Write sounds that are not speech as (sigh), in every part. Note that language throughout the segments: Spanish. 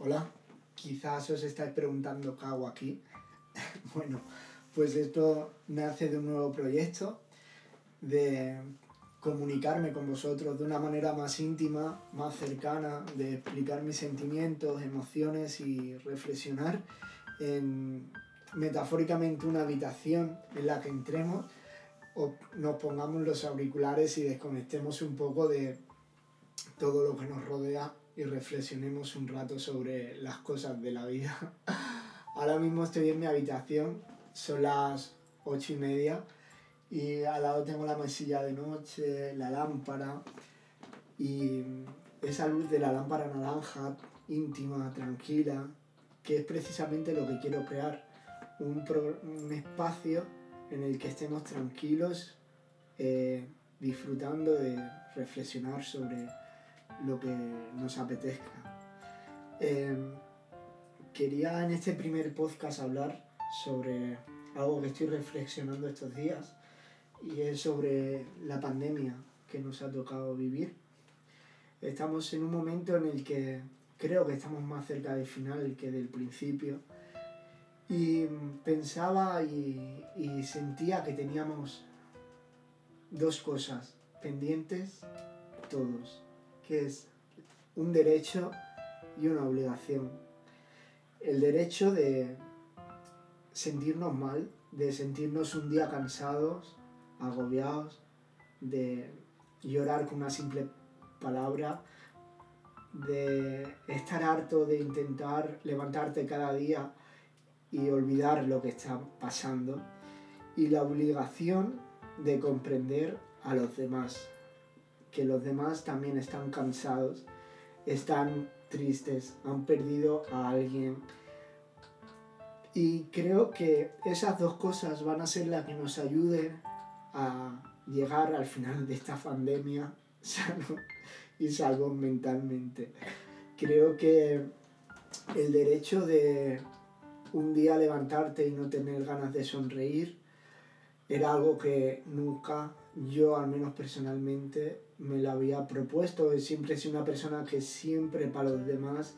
Hola, quizás os estáis preguntando qué hago aquí. (laughs) bueno, pues esto nace de un nuevo proyecto, de comunicarme con vosotros de una manera más íntima, más cercana, de explicar mis sentimientos, emociones y reflexionar en metafóricamente una habitación en la que entremos o nos pongamos los auriculares y desconectemos un poco de todo lo que nos rodea y reflexionemos un rato sobre las cosas de la vida. (laughs) Ahora mismo estoy en mi habitación, son las ocho y media y al lado tengo la mesilla de noche, la lámpara y esa luz de la lámpara naranja, íntima, tranquila, que es precisamente lo que quiero crear, un, un espacio en el que estemos tranquilos, eh, disfrutando de reflexionar sobre lo que nos apetezca. Em, quería en este primer podcast hablar sobre algo que estoy reflexionando estos días y es sobre la pandemia que nos ha tocado vivir. Estamos en un momento en el que creo que estamos más cerca del final que del principio y pensaba y, y sentía que teníamos dos cosas pendientes todos que es un derecho y una obligación. El derecho de sentirnos mal, de sentirnos un día cansados, agobiados, de llorar con una simple palabra, de estar harto de intentar levantarte cada día y olvidar lo que está pasando, y la obligación de comprender a los demás que los demás también están cansados, están tristes, han perdido a alguien. Y creo que esas dos cosas van a ser las que nos ayuden a llegar al final de esta pandemia (laughs) sano y salvo mentalmente. Creo que el derecho de un día levantarte y no tener ganas de sonreír era algo que nunca yo, al menos personalmente, me lo había propuesto. Siempre he sido una persona que siempre para los demás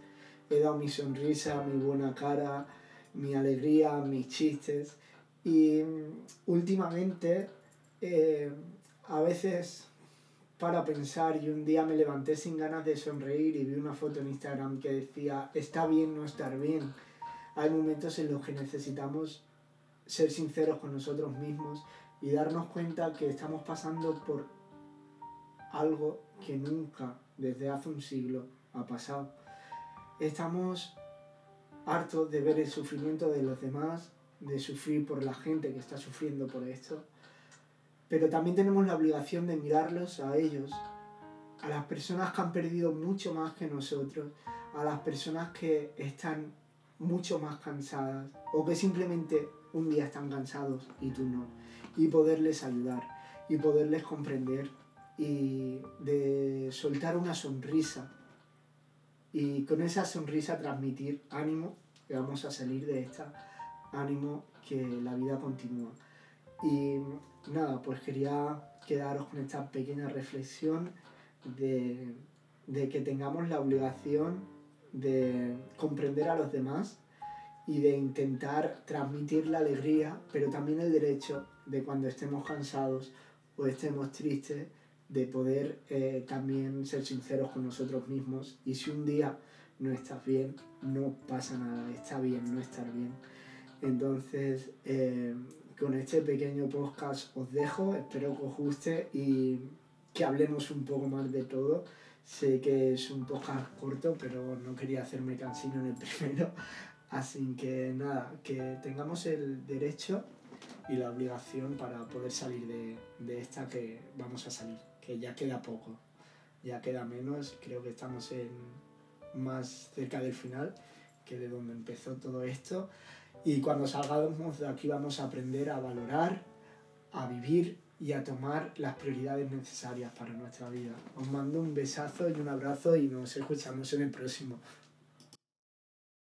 he dado mi sonrisa, mi buena cara, mi alegría, mis chistes. Y mm, últimamente, eh, a veces para pensar y un día me levanté sin ganas de sonreír y vi una foto en Instagram que decía, está bien no estar bien. Hay momentos en los que necesitamos ser sinceros con nosotros mismos y darnos cuenta que estamos pasando por algo que nunca desde hace un siglo ha pasado. Estamos hartos de ver el sufrimiento de los demás, de sufrir por la gente que está sufriendo por esto, pero también tenemos la obligación de mirarlos a ellos, a las personas que han perdido mucho más que nosotros, a las personas que están mucho más cansadas o que simplemente un día están cansados y tú no, y poderles ayudar y poderles comprender y de soltar una sonrisa y con esa sonrisa transmitir ánimo, que vamos a salir de esta, ánimo que la vida continúa. Y nada, pues quería quedaros con esta pequeña reflexión de, de que tengamos la obligación de comprender a los demás y de intentar transmitir la alegría, pero también el derecho de cuando estemos cansados o estemos tristes, de poder eh, también ser sinceros con nosotros mismos y si un día no estás bien, no pasa nada, está bien no estar bien. Entonces, eh, con este pequeño podcast os dejo, espero que os guste y que hablemos un poco más de todo. Sé que es un podcast corto, pero no quería hacerme cansino en el (laughs) primero. Así que nada, que tengamos el derecho y la obligación para poder salir de, de esta que vamos a salir, que ya queda poco, ya queda menos, creo que estamos en, más cerca del final que de donde empezó todo esto. Y cuando salgamos de aquí vamos a aprender a valorar, a vivir y a tomar las prioridades necesarias para nuestra vida. Os mando un besazo y un abrazo y nos escuchamos en el próximo.